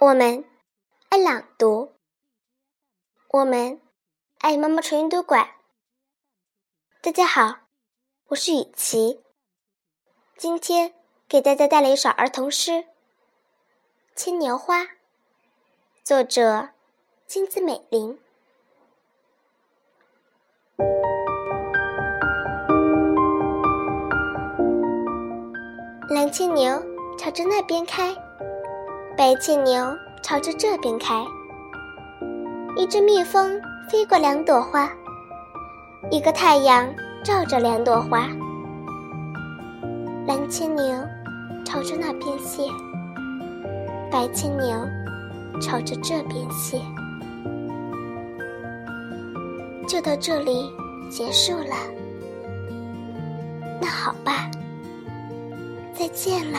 我们爱朗读，我们爱妈妈纯音读馆。大家好，我是雨琪，今天给大家带来一首儿童诗《牵牛花》，作者金子美玲。蓝牵牛朝着那边开。白牵牛朝着这边开，一只蜜蜂飞过两朵花，一个太阳照着两朵花。蓝牵牛朝着那边谢，白牵牛朝着这边谢。就到这里结束了，那好吧，再见了。